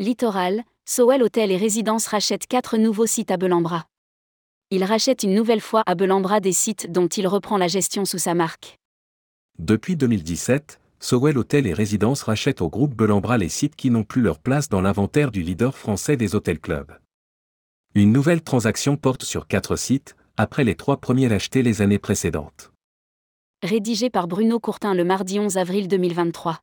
Littoral, Sowell Hôtel et Résidences rachète quatre nouveaux sites à Belambra. Il rachète une nouvelle fois à Belambra des sites dont il reprend la gestion sous sa marque. Depuis 2017, Sowell Hôtel et Résidences rachète au groupe Belambra les sites qui n'ont plus leur place dans l'inventaire du leader français des hôtels clubs. Une nouvelle transaction porte sur quatre sites, après les trois premiers achetés les années précédentes. Rédigé par Bruno Courtin le mardi 11 avril 2023.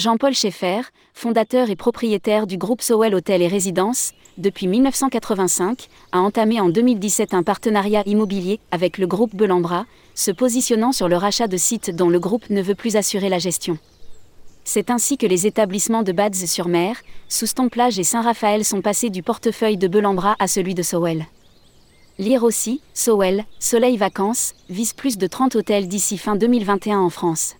Jean-Paul Schaeffer, fondateur et propriétaire du groupe Sowell Hôtel et Résidences, depuis 1985, a entamé en 2017 un partenariat immobilier avec le groupe Belambra, se positionnant sur le rachat de sites dont le groupe ne veut plus assurer la gestion. C'est ainsi que les établissements de Bads-sur-Mer, Souston-Plage et Saint-Raphaël sont passés du portefeuille de Belambra à celui de Sowell. Lire aussi, Sowell, Soleil Vacances, vise plus de 30 hôtels d'ici fin 2021 en France.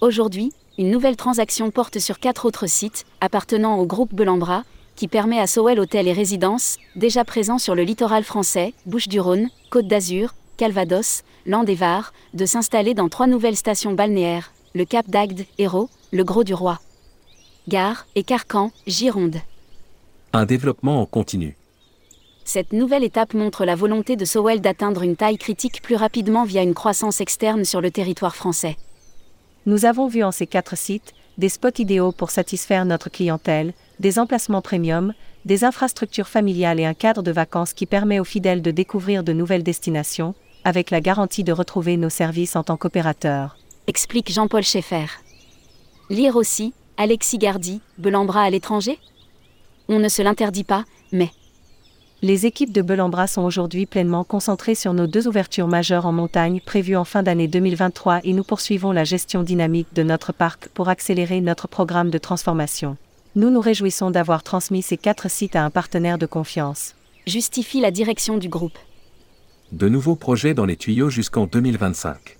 Aujourd'hui, une nouvelle transaction porte sur quatre autres sites, appartenant au groupe Belambra, qui permet à Sowell Hôtel et Résidences, déjà présents sur le littoral français, Bouches-du-Rhône, Côte d'Azur, Calvados, Land-et-Var, de s'installer dans trois nouvelles stations balnéaires, le Cap d'Agde, Hérault, le Gros du Roi. Gare et Carcan, Gironde. Un développement en continu. Cette nouvelle étape montre la volonté de Sowell d'atteindre une taille critique plus rapidement via une croissance externe sur le territoire français. Nous avons vu en ces quatre sites des spots idéaux pour satisfaire notre clientèle, des emplacements premium, des infrastructures familiales et un cadre de vacances qui permet aux fidèles de découvrir de nouvelles destinations, avec la garantie de retrouver nos services en tant qu'opérateur. Explique Jean-Paul Schaeffer. Lire aussi, Alexis Gardy, Belambra à l'étranger? On ne se l'interdit pas, mais les équipes de Belambra sont aujourd'hui pleinement concentrées sur nos deux ouvertures majeures en montagne prévues en fin d'année 2023 et nous poursuivons la gestion dynamique de notre parc pour accélérer notre programme de transformation. Nous nous réjouissons d'avoir transmis ces quatre sites à un partenaire de confiance. Justifie la direction du groupe. De nouveaux projets dans les tuyaux jusqu'en 2025.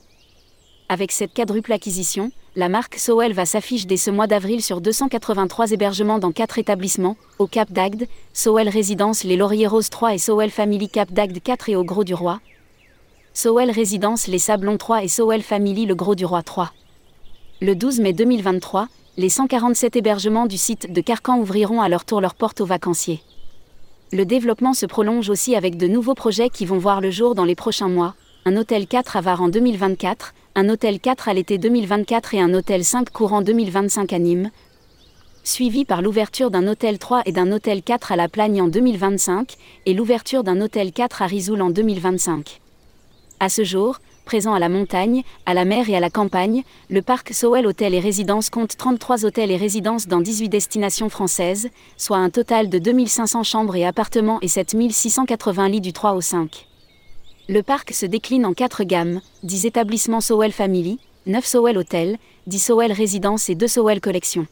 Avec cette quadruple acquisition, la marque Sowell va s'afficher dès ce mois d'avril sur 283 hébergements dans 4 établissements, au Cap d'Agde, Sowell Résidence Les Lauriers Rose 3 et Sowell Family Cap d'Agde 4 et au Gros du Roi. Sowell Résidence Les Sablons 3 et Sowell Family Le Gros du Roi 3. Le 12 mai 2023, les 147 hébergements du site de Carcan ouvriront à leur tour leurs portes aux vacanciers. Le développement se prolonge aussi avec de nouveaux projets qui vont voir le jour dans les prochains mois, un hôtel 4 à Var en 2024, un hôtel 4 à l'été 2024 et un hôtel 5 courant 2025 à Nîmes, suivi par l'ouverture d'un hôtel 3 et d'un hôtel 4 à La Plagne en 2025, et l'ouverture d'un hôtel 4 à Risoul en 2025. À ce jour, présent à la montagne, à la mer et à la campagne, le parc Sowell Hôtel et Résidences compte 33 hôtels et résidences dans 18 destinations françaises, soit un total de 2500 chambres et appartements et 7680 lits du 3 au 5. Le parc se décline en quatre gammes, 10 établissements Sowell Family, 9 Sowell Hôtel, 10 Sowell Résidences et 2 Sowell Collection.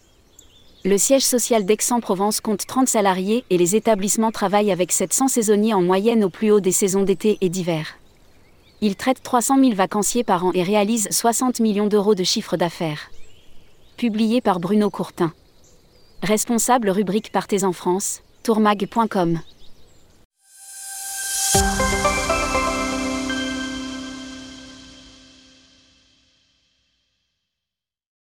Le siège social d'Aix-en-Provence compte 30 salariés et les établissements travaillent avec 700 saisonniers en moyenne au plus haut des saisons d'été et d'hiver. Ils traitent 300 000 vacanciers par an et réalisent 60 millions d'euros de chiffre d'affaires. Publié par Bruno Courtin. Responsable rubrique Partez en France, tourmag.com.